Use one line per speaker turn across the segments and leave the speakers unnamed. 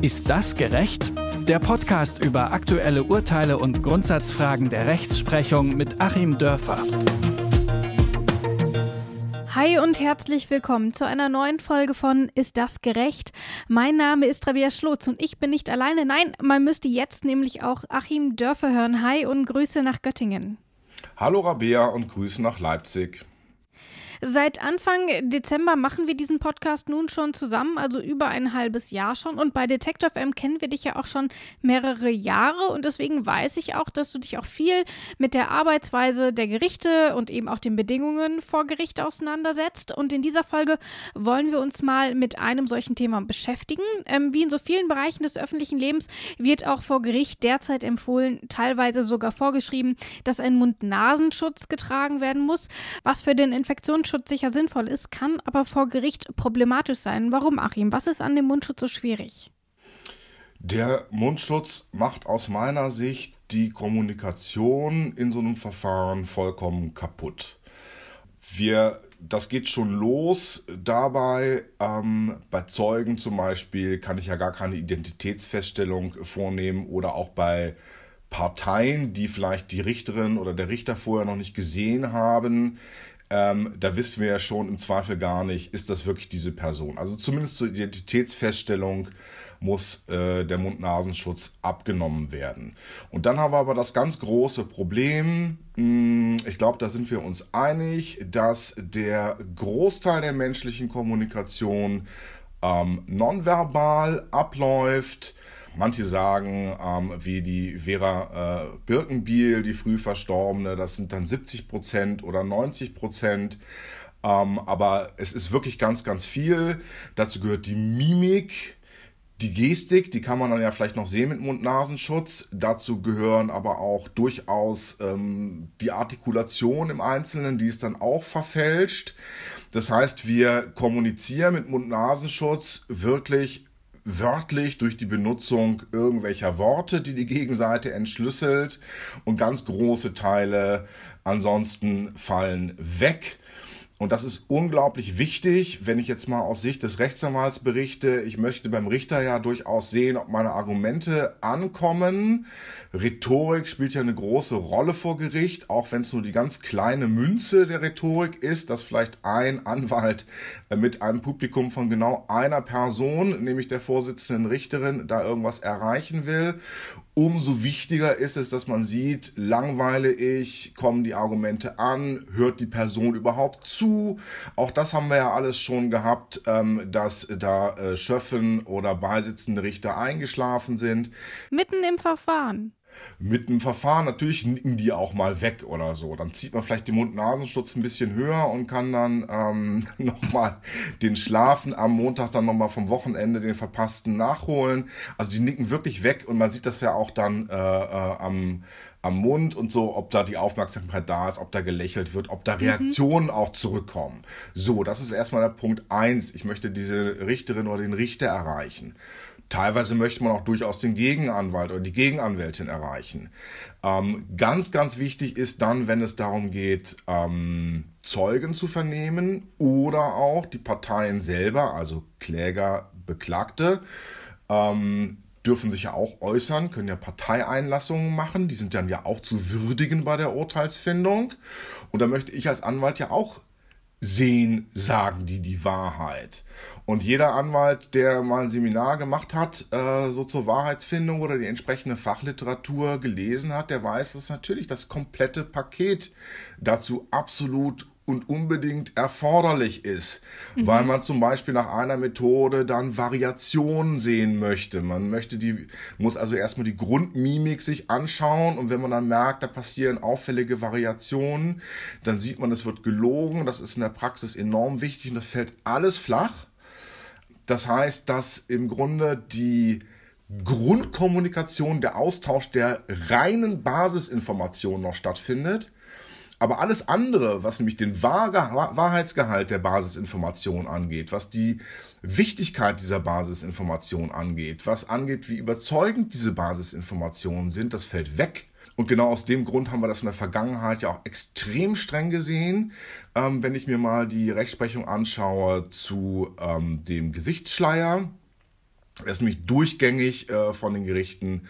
Ist das gerecht? Der Podcast über aktuelle Urteile und Grundsatzfragen der Rechtsprechung mit Achim Dörfer.
Hi und herzlich willkommen zu einer neuen Folge von Ist das gerecht? Mein Name ist Rabia Schlotz und ich bin nicht alleine. Nein, man müsste jetzt nämlich auch Achim Dörfer hören. Hi und Grüße nach Göttingen.
Hallo Rabea und Grüße nach Leipzig.
Seit Anfang Dezember machen wir diesen Podcast nun schon zusammen, also über ein halbes Jahr schon. Und bei Detective M kennen wir dich ja auch schon mehrere Jahre. Und deswegen weiß ich auch, dass du dich auch viel mit der Arbeitsweise der Gerichte und eben auch den Bedingungen vor Gericht auseinandersetzt. Und in dieser Folge wollen wir uns mal mit einem solchen Thema beschäftigen. Ähm, wie in so vielen Bereichen des öffentlichen Lebens wird auch vor Gericht derzeit empfohlen, teilweise sogar vorgeschrieben, dass ein Mund-Nasenschutz getragen werden muss, was für den Infektionsschutz Mundschutz sicher sinnvoll ist, kann aber vor Gericht problematisch sein. Warum, Achim? Was ist an dem Mundschutz so schwierig?
Der Mundschutz macht aus meiner Sicht die Kommunikation in so einem Verfahren vollkommen kaputt. Wir, das geht schon los dabei. Ähm, bei Zeugen zum Beispiel kann ich ja gar keine Identitätsfeststellung vornehmen oder auch bei Parteien, die vielleicht die Richterin oder der Richter vorher noch nicht gesehen haben ähm, da wissen wir ja schon im Zweifel gar nicht, ist das wirklich diese Person. Also zumindest zur Identitätsfeststellung muss äh, der Mund-Nasenschutz abgenommen werden. Und dann haben wir aber das ganz große Problem, hm, ich glaube, da sind wir uns einig, dass der Großteil der menschlichen Kommunikation ähm, nonverbal abläuft Manche sagen, ähm, wie die Vera äh, Birkenbiel, die früh verstorbene, das sind dann 70 Prozent oder 90 Prozent. Ähm, aber es ist wirklich ganz, ganz viel. Dazu gehört die Mimik, die Gestik, die kann man dann ja vielleicht noch sehen mit Mund-Nasenschutz. Dazu gehören aber auch durchaus ähm, die Artikulation im Einzelnen, die ist dann auch verfälscht. Das heißt, wir kommunizieren mit Mund-Nasenschutz wirklich wörtlich durch die Benutzung irgendwelcher Worte, die die Gegenseite entschlüsselt und ganz große Teile ansonsten fallen weg. Und das ist unglaublich wichtig, wenn ich jetzt mal aus Sicht des Rechtsanwalts berichte. Ich möchte beim Richter ja durchaus sehen, ob meine Argumente ankommen. Rhetorik spielt ja eine große Rolle vor Gericht, auch wenn es nur die ganz kleine Münze der Rhetorik ist, dass vielleicht ein Anwalt mit einem Publikum von genau einer Person, nämlich der Vorsitzenden Richterin, da irgendwas erreichen will. Umso wichtiger ist es, dass man sieht, langweile ich, kommen die Argumente an, hört die Person überhaupt zu. Auch das haben wir ja alles schon gehabt, ähm, dass da äh, Schöffen oder beisitzende Richter eingeschlafen sind.
Mitten im Verfahren
mit einem Verfahren, natürlich nicken die auch mal weg oder so. Dann zieht man vielleicht den Mund-Nasenschutz ein bisschen höher und kann dann ähm, nochmal den Schlafen am Montag dann nochmal vom Wochenende den verpassten nachholen. Also die nicken wirklich weg und man sieht das ja auch dann äh, äh, am, am Mund und so, ob da die Aufmerksamkeit da ist, ob da gelächelt wird, ob da mhm. Reaktionen mhm. auch zurückkommen. So, das ist erstmal der Punkt eins. Ich möchte diese Richterin oder den Richter erreichen. Teilweise möchte man auch durchaus den Gegenanwalt oder die Gegenanwältin erreichen. Ähm, ganz, ganz wichtig ist dann, wenn es darum geht, ähm, Zeugen zu vernehmen oder auch die Parteien selber, also Kläger, Beklagte, ähm, dürfen sich ja auch äußern, können ja Parteieinlassungen machen, die sind dann ja auch zu würdigen bei der Urteilsfindung. Und da möchte ich als Anwalt ja auch sehen, sagen die die Wahrheit. Und jeder Anwalt, der mal ein Seminar gemacht hat, äh, so zur Wahrheitsfindung oder die entsprechende Fachliteratur gelesen hat, der weiß, dass natürlich das komplette Paket dazu absolut und unbedingt erforderlich ist, mhm. weil man zum Beispiel nach einer Methode dann Variationen sehen möchte. Man möchte die, muss also erstmal die Grundmimik sich anschauen und wenn man dann merkt, da passieren auffällige Variationen, dann sieht man, es wird gelogen. Das ist in der Praxis enorm wichtig und das fällt alles flach. Das heißt, dass im Grunde die Grundkommunikation, der Austausch der reinen Basisinformationen noch stattfindet aber alles andere, was nämlich den Wahrheitsgehalt der Basisinformation angeht, was die Wichtigkeit dieser Basisinformation angeht, was angeht, wie überzeugend diese Basisinformationen sind, das fällt weg. Und genau aus dem Grund haben wir das in der Vergangenheit ja auch extrem streng gesehen. Ähm, wenn ich mir mal die Rechtsprechung anschaue zu ähm, dem Gesichtsschleier, Er ist nämlich durchgängig äh, von den Gerichten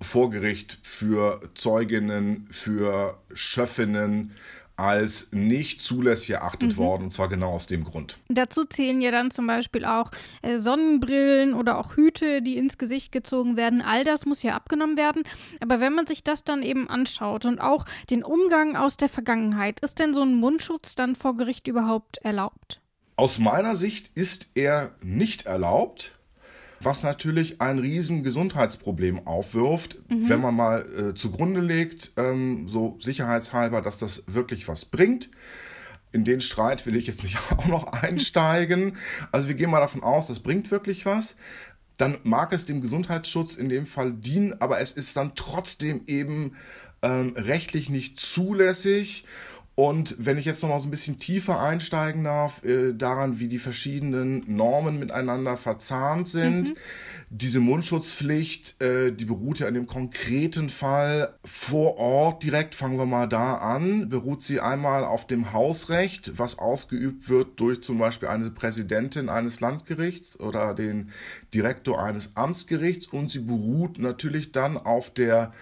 vor Gericht für Zeuginnen, für Schöffinnen als nicht zulässig erachtet mhm. worden, und zwar genau aus dem Grund.
Dazu zählen ja dann zum Beispiel auch äh, Sonnenbrillen oder auch Hüte, die ins Gesicht gezogen werden. All das muss ja abgenommen werden. Aber wenn man sich das dann eben anschaut und auch den Umgang aus der Vergangenheit, ist denn so ein Mundschutz dann vor Gericht überhaupt erlaubt?
Aus meiner Sicht ist er nicht erlaubt was natürlich ein riesen Gesundheitsproblem aufwirft, mhm. wenn man mal äh, zugrunde legt, ähm, so sicherheitshalber, dass das wirklich was bringt. In den Streit will ich jetzt nicht auch noch einsteigen. Also wir gehen mal davon aus, das bringt wirklich was. Dann mag es dem Gesundheitsschutz in dem Fall dienen, aber es ist dann trotzdem eben ähm, rechtlich nicht zulässig. Und wenn ich jetzt noch mal so ein bisschen tiefer einsteigen darf, äh, daran, wie die verschiedenen Normen miteinander verzahnt sind, mhm. diese Mundschutzpflicht, äh, die beruht ja in dem konkreten Fall vor Ort direkt, fangen wir mal da an, beruht sie einmal auf dem Hausrecht, was ausgeübt wird durch zum Beispiel eine Präsidentin eines Landgerichts oder den Direktor eines Amtsgerichts. Und sie beruht natürlich dann auf der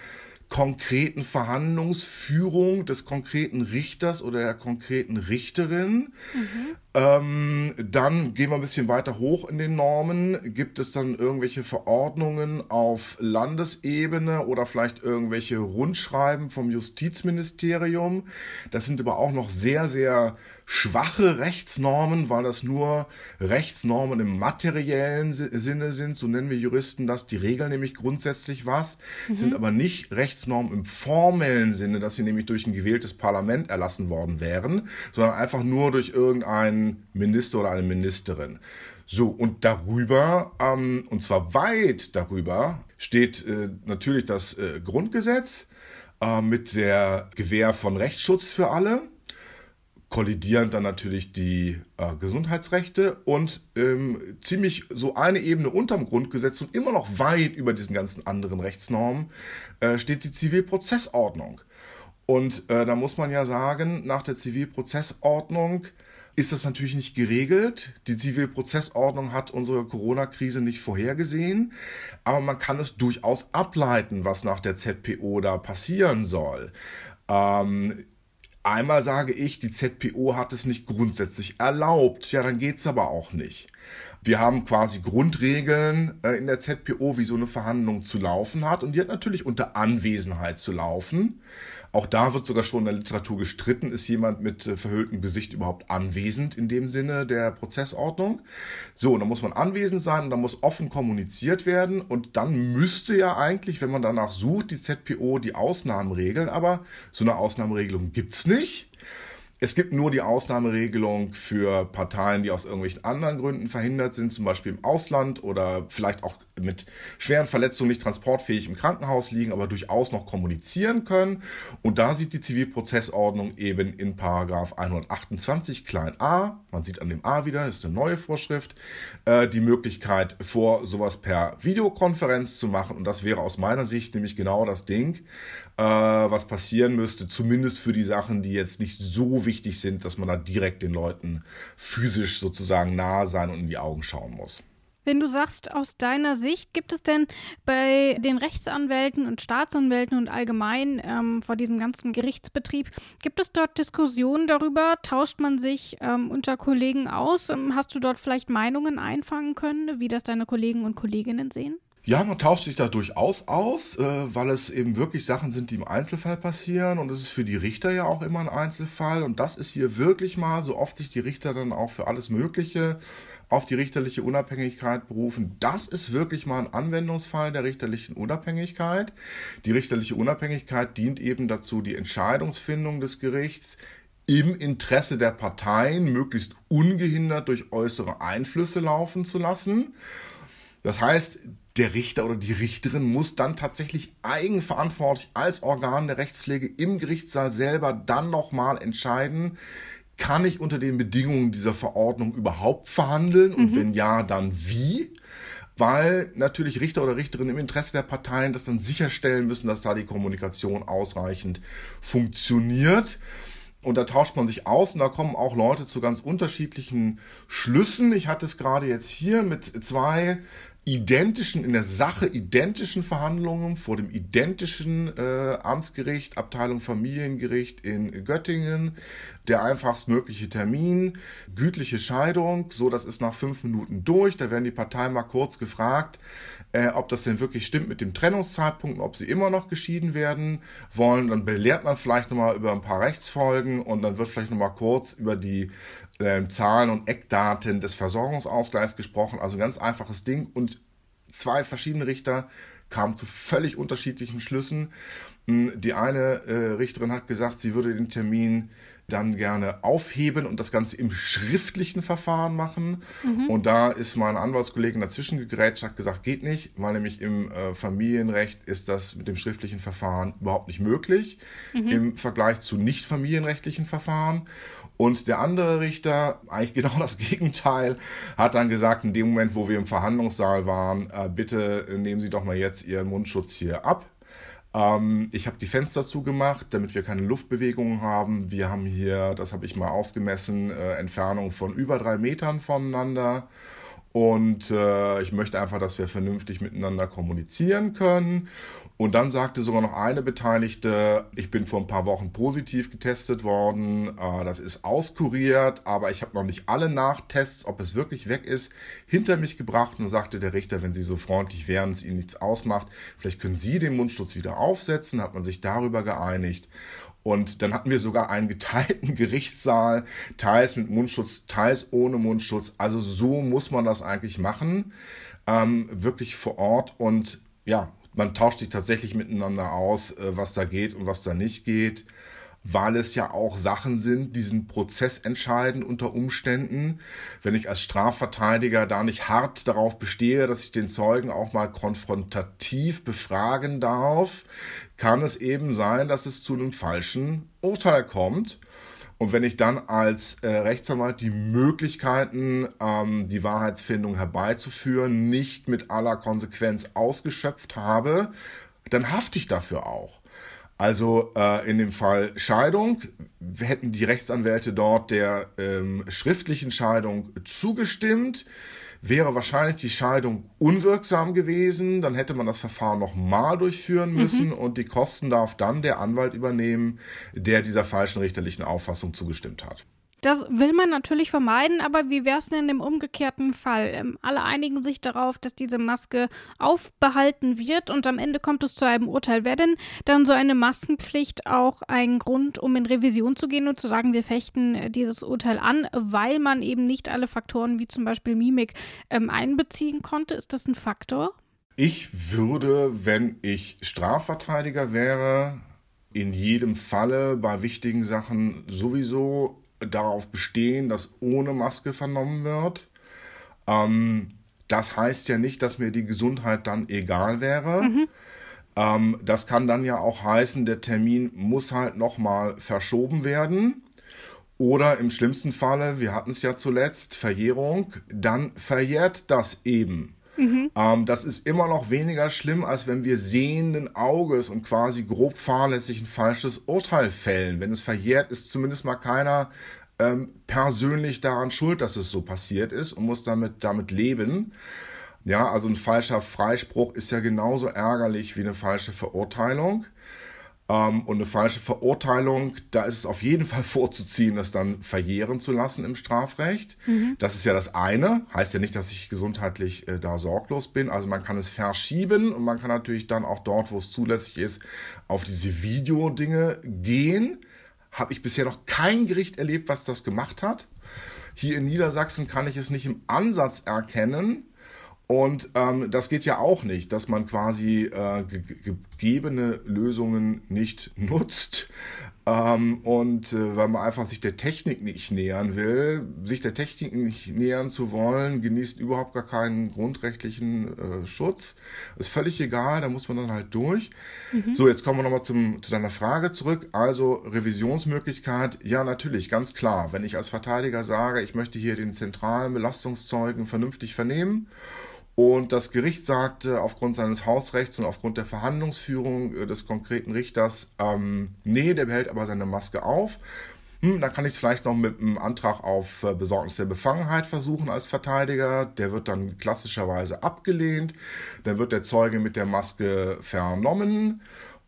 konkreten Verhandlungsführung des konkreten Richters oder der konkreten Richterin. Mhm. Ähm, dann gehen wir ein bisschen weiter hoch in den Normen. Gibt es dann irgendwelche Verordnungen auf Landesebene oder vielleicht irgendwelche Rundschreiben vom Justizministerium? Das sind aber auch noch sehr, sehr schwache Rechtsnormen, weil das nur Rechtsnormen im materiellen Sinne sind. So nennen wir Juristen das. Die regeln nämlich grundsätzlich was, mhm. sind aber nicht Rechtsnormen im formellen Sinne, dass sie nämlich durch ein gewähltes Parlament erlassen worden wären, sondern einfach nur durch irgendeinen Minister oder eine Ministerin. So, und darüber, ähm, und zwar weit darüber, steht äh, natürlich das äh, Grundgesetz äh, mit der Gewähr von Rechtsschutz für alle, kollidierend dann natürlich die äh, Gesundheitsrechte und ähm, ziemlich so eine Ebene unterm Grundgesetz und immer noch weit über diesen ganzen anderen Rechtsnormen äh, steht die Zivilprozessordnung. Und äh, da muss man ja sagen, nach der Zivilprozessordnung ist das natürlich nicht geregelt. Die Zivilprozessordnung hat unsere Corona-Krise nicht vorhergesehen, aber man kann es durchaus ableiten, was nach der ZPO da passieren soll. Ähm, einmal sage ich, die ZPO hat es nicht grundsätzlich erlaubt. Ja, dann geht's aber auch nicht. Wir haben quasi Grundregeln äh, in der ZPO, wie so eine Verhandlung zu laufen hat. Und die hat natürlich unter Anwesenheit zu laufen. Auch da wird sogar schon in der Literatur gestritten, ist jemand mit äh, verhülltem Gesicht überhaupt anwesend in dem Sinne der Prozessordnung. So, und da muss man anwesend sein und da muss offen kommuniziert werden und dann müsste ja eigentlich, wenn man danach sucht, die ZPO die Ausnahmen regeln, aber so eine Ausnahmeregelung gibt's nicht. Es gibt nur die Ausnahmeregelung für Parteien, die aus irgendwelchen anderen Gründen verhindert sind, zum Beispiel im Ausland oder vielleicht auch mit schweren Verletzungen nicht transportfähig im Krankenhaus liegen, aber durchaus noch kommunizieren können. Und da sieht die Zivilprozessordnung eben in Paragraph 128 klein a, man sieht an dem a wieder, ist eine neue Vorschrift, äh, die Möglichkeit vor sowas per Videokonferenz zu machen. Und das wäre aus meiner Sicht nämlich genau das Ding, äh, was passieren müsste, zumindest für die Sachen, die jetzt nicht so wichtig sind, dass man da direkt den Leuten physisch sozusagen nahe sein und in die Augen schauen muss.
Wenn du sagst, aus deiner Sicht, gibt es denn bei den Rechtsanwälten und Staatsanwälten und allgemein ähm, vor diesem ganzen Gerichtsbetrieb, gibt es dort Diskussionen darüber? Tauscht man sich ähm, unter Kollegen aus? Ähm, hast du dort vielleicht Meinungen einfangen können, wie das deine Kollegen und Kolleginnen sehen?
Ja, man tauscht sich da durchaus aus, äh, weil es eben wirklich Sachen sind, die im Einzelfall passieren und es ist für die Richter ja auch immer ein Einzelfall und das ist hier wirklich mal, so oft sich die Richter dann auch für alles Mögliche auf die richterliche Unabhängigkeit berufen. Das ist wirklich mal ein Anwendungsfall der richterlichen Unabhängigkeit. Die richterliche Unabhängigkeit dient eben dazu, die Entscheidungsfindung des Gerichts im Interesse der Parteien möglichst ungehindert durch äußere Einflüsse laufen zu lassen. Das heißt, der Richter oder die Richterin muss dann tatsächlich eigenverantwortlich als Organ der Rechtspflege im Gerichtssaal selber dann nochmal entscheiden, kann ich unter den Bedingungen dieser Verordnung überhaupt verhandeln und mhm. wenn ja, dann wie? Weil natürlich Richter oder Richterinnen im Interesse der Parteien das dann sicherstellen müssen, dass da die Kommunikation ausreichend funktioniert. Und da tauscht man sich aus und da kommen auch Leute zu ganz unterschiedlichen Schlüssen. Ich hatte es gerade jetzt hier mit zwei identischen, in der Sache identischen Verhandlungen vor dem identischen äh, Amtsgericht, Abteilung Familiengericht in Göttingen, der einfachstmögliche Termin, gütliche Scheidung, so das ist nach fünf Minuten durch, da werden die Parteien mal kurz gefragt, äh, ob das denn wirklich stimmt mit dem Trennungszeitpunkt, ob sie immer noch geschieden werden wollen, dann belehrt man vielleicht nochmal über ein paar Rechtsfolgen und dann wird vielleicht nochmal kurz über die äh, Zahlen und Eckdaten des Versorgungsausgleichs gesprochen. Also ein ganz einfaches Ding. Und zwei verschiedene Richter kamen zu völlig unterschiedlichen Schlüssen. Hm, die eine äh, Richterin hat gesagt, sie würde den Termin dann gerne aufheben und das Ganze im schriftlichen Verfahren machen. Mhm. Und da ist meine Anwaltskollegin dazwischen gegrätscht, hat gesagt, geht nicht, weil nämlich im äh, Familienrecht ist das mit dem schriftlichen Verfahren überhaupt nicht möglich mhm. im Vergleich zu nicht familienrechtlichen Verfahren. Und der andere Richter, eigentlich genau das Gegenteil, hat dann gesagt, in dem Moment, wo wir im Verhandlungssaal waren, äh, bitte nehmen Sie doch mal jetzt Ihren Mundschutz hier ab. Ähm, ich habe die Fenster zugemacht, damit wir keine Luftbewegungen haben. Wir haben hier, das habe ich mal ausgemessen, äh, Entfernung von über drei Metern voneinander. Und äh, ich möchte einfach, dass wir vernünftig miteinander kommunizieren können. Und dann sagte sogar noch eine Beteiligte, ich bin vor ein paar Wochen positiv getestet worden, äh, das ist auskuriert, aber ich habe noch nicht alle Nachtests, ob es wirklich weg ist, hinter mich gebracht und sagte der Richter, wenn Sie so freundlich wären es Ihnen nichts ausmacht, vielleicht können Sie den Mundschutz wieder aufsetzen, hat man sich darüber geeinigt. Und dann hatten wir sogar einen geteilten Gerichtssaal, teils mit Mundschutz, teils ohne Mundschutz. Also so muss man das eigentlich machen, ähm, wirklich vor Ort und ja, man tauscht sich tatsächlich miteinander aus, äh, was da geht und was da nicht geht, weil es ja auch Sachen sind, diesen Prozess entscheiden unter Umständen. Wenn ich als Strafverteidiger da nicht hart darauf bestehe, dass ich den Zeugen auch mal konfrontativ befragen darf, kann es eben sein, dass es zu einem falschen Urteil kommt. Und wenn ich dann als äh, Rechtsanwalt die Möglichkeiten, ähm, die Wahrheitsfindung herbeizuführen, nicht mit aller Konsequenz ausgeschöpft habe, dann hafte ich dafür auch. Also äh, in dem Fall Scheidung hätten die Rechtsanwälte dort der ähm, schriftlichen Scheidung zugestimmt wäre wahrscheinlich die Scheidung unwirksam gewesen. Dann hätte man das Verfahren nochmal durchführen müssen mhm. und die Kosten darf dann der Anwalt übernehmen, der dieser falschen richterlichen Auffassung zugestimmt hat.
Das will man natürlich vermeiden, aber wie wäre es denn im umgekehrten Fall? Ähm, alle einigen sich darauf, dass diese Maske aufbehalten wird und am Ende kommt es zu einem Urteil. Wäre denn dann so eine Maskenpflicht auch ein Grund, um in Revision zu gehen und zu sagen, wir fechten äh, dieses Urteil an, weil man eben nicht alle Faktoren wie zum Beispiel Mimik ähm, einbeziehen konnte? Ist das ein Faktor?
Ich würde, wenn ich Strafverteidiger wäre, in jedem Falle bei wichtigen Sachen sowieso darauf bestehen, dass ohne Maske vernommen wird. Ähm, das heißt ja nicht, dass mir die Gesundheit dann egal wäre. Mhm. Ähm, das kann dann ja auch heißen, der Termin muss halt nochmal verschoben werden. Oder im schlimmsten Falle, wir hatten es ja zuletzt, Verjährung, dann verjährt das eben. Mhm. Ähm, das ist immer noch weniger schlimm, als wenn wir sehenden Auges und quasi grob fahrlässig ein falsches Urteil fällen. Wenn es verjährt, ist zumindest mal keiner ähm, persönlich daran schuld, dass es so passiert ist und muss damit, damit leben. Ja, also ein falscher Freispruch ist ja genauso ärgerlich wie eine falsche Verurteilung. Ähm, und eine falsche Verurteilung, da ist es auf jeden Fall vorzuziehen, das dann verjähren zu lassen im Strafrecht. Mhm. Das ist ja das eine. Heißt ja nicht, dass ich gesundheitlich äh, da sorglos bin. Also man kann es verschieben und man kann natürlich dann auch dort, wo es zulässig ist, auf diese Videodinge gehen. Habe ich bisher noch kein Gericht erlebt, was das gemacht hat. Hier in Niedersachsen kann ich es nicht im Ansatz erkennen. Und ähm, das geht ja auch nicht, dass man quasi äh, gegebene Lösungen nicht nutzt, ähm, und äh, weil man einfach sich der Technik nicht nähern will, sich der Technik nicht nähern zu wollen, genießt überhaupt gar keinen grundrechtlichen äh, Schutz. Ist völlig egal, da muss man dann halt durch. Mhm. So, jetzt kommen wir nochmal zu deiner Frage zurück. Also Revisionsmöglichkeit, ja natürlich, ganz klar. Wenn ich als Verteidiger sage, ich möchte hier den zentralen Belastungszeugen vernünftig vernehmen und das Gericht sagte aufgrund seines Hausrechts und aufgrund der Verhandlungsführung äh, des konkreten Richters, ähm, nee, der behält aber seine Maske auf. hm, dann kann ich es vielleicht noch mit einem Antrag auf äh, Besorgnis der Befangenheit versuchen als Verteidiger. Der wird dann klassischerweise abgelehnt. Dann wird der Zeuge mit der Maske vernommen.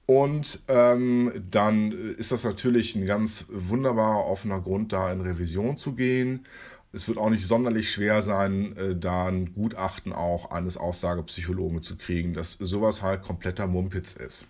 Und ähm, dann ist das natürlich ein ganz wunderbarer offener Grund, da in Revision zu gehen. Es wird auch nicht sonderlich schwer sein, äh, da ein Gutachten auch eines Aussagepsychologen zu kriegen, dass sowas halt kompletter Mumpitz ist.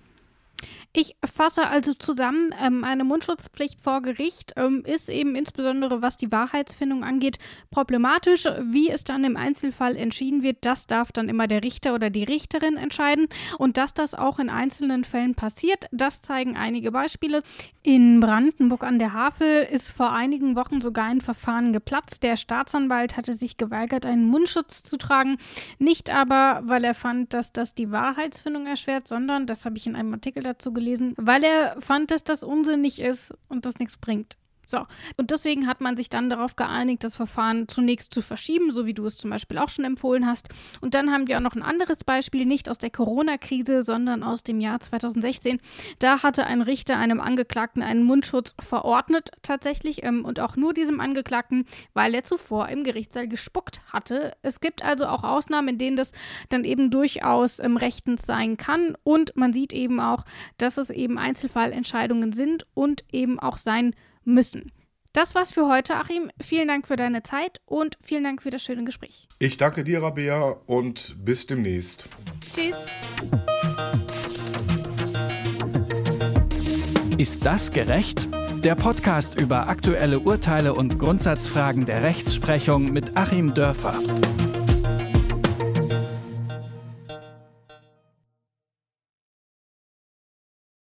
Ich fasse also zusammen, ähm, eine Mundschutzpflicht vor Gericht ähm, ist eben insbesondere, was die Wahrheitsfindung angeht, problematisch. Wie es dann im Einzelfall entschieden wird, das darf dann immer der Richter oder die Richterin entscheiden. Und dass das auch in einzelnen Fällen passiert, das zeigen einige Beispiele. In Brandenburg an der Havel ist vor einigen Wochen sogar ein Verfahren geplatzt. Der Staatsanwalt hatte sich geweigert, einen Mundschutz zu tragen. Nicht aber, weil er fand, dass das die Wahrheitsfindung erschwert, sondern, das habe ich in einem Artikel dazu gelesen, gelesen, weil er fand, dass das unsinnig ist und das nichts bringt. So, und deswegen hat man sich dann darauf geeinigt, das Verfahren zunächst zu verschieben, so wie du es zum Beispiel auch schon empfohlen hast. Und dann haben wir auch noch ein anderes Beispiel, nicht aus der Corona-Krise, sondern aus dem Jahr 2016. Da hatte ein Richter einem Angeklagten einen Mundschutz verordnet, tatsächlich, ähm, und auch nur diesem Angeklagten, weil er zuvor im Gerichtssaal gespuckt hatte. Es gibt also auch Ausnahmen, in denen das dann eben durchaus ähm, rechtens sein kann. Und man sieht eben auch, dass es eben Einzelfallentscheidungen sind und eben auch sein müssen. Das war's für heute, Achim. Vielen Dank für deine Zeit und vielen Dank für das schöne Gespräch.
Ich danke dir, Rabea, und bis demnächst. Tschüss.
Ist das gerecht? Der Podcast über aktuelle Urteile und Grundsatzfragen der Rechtsprechung mit Achim Dörfer.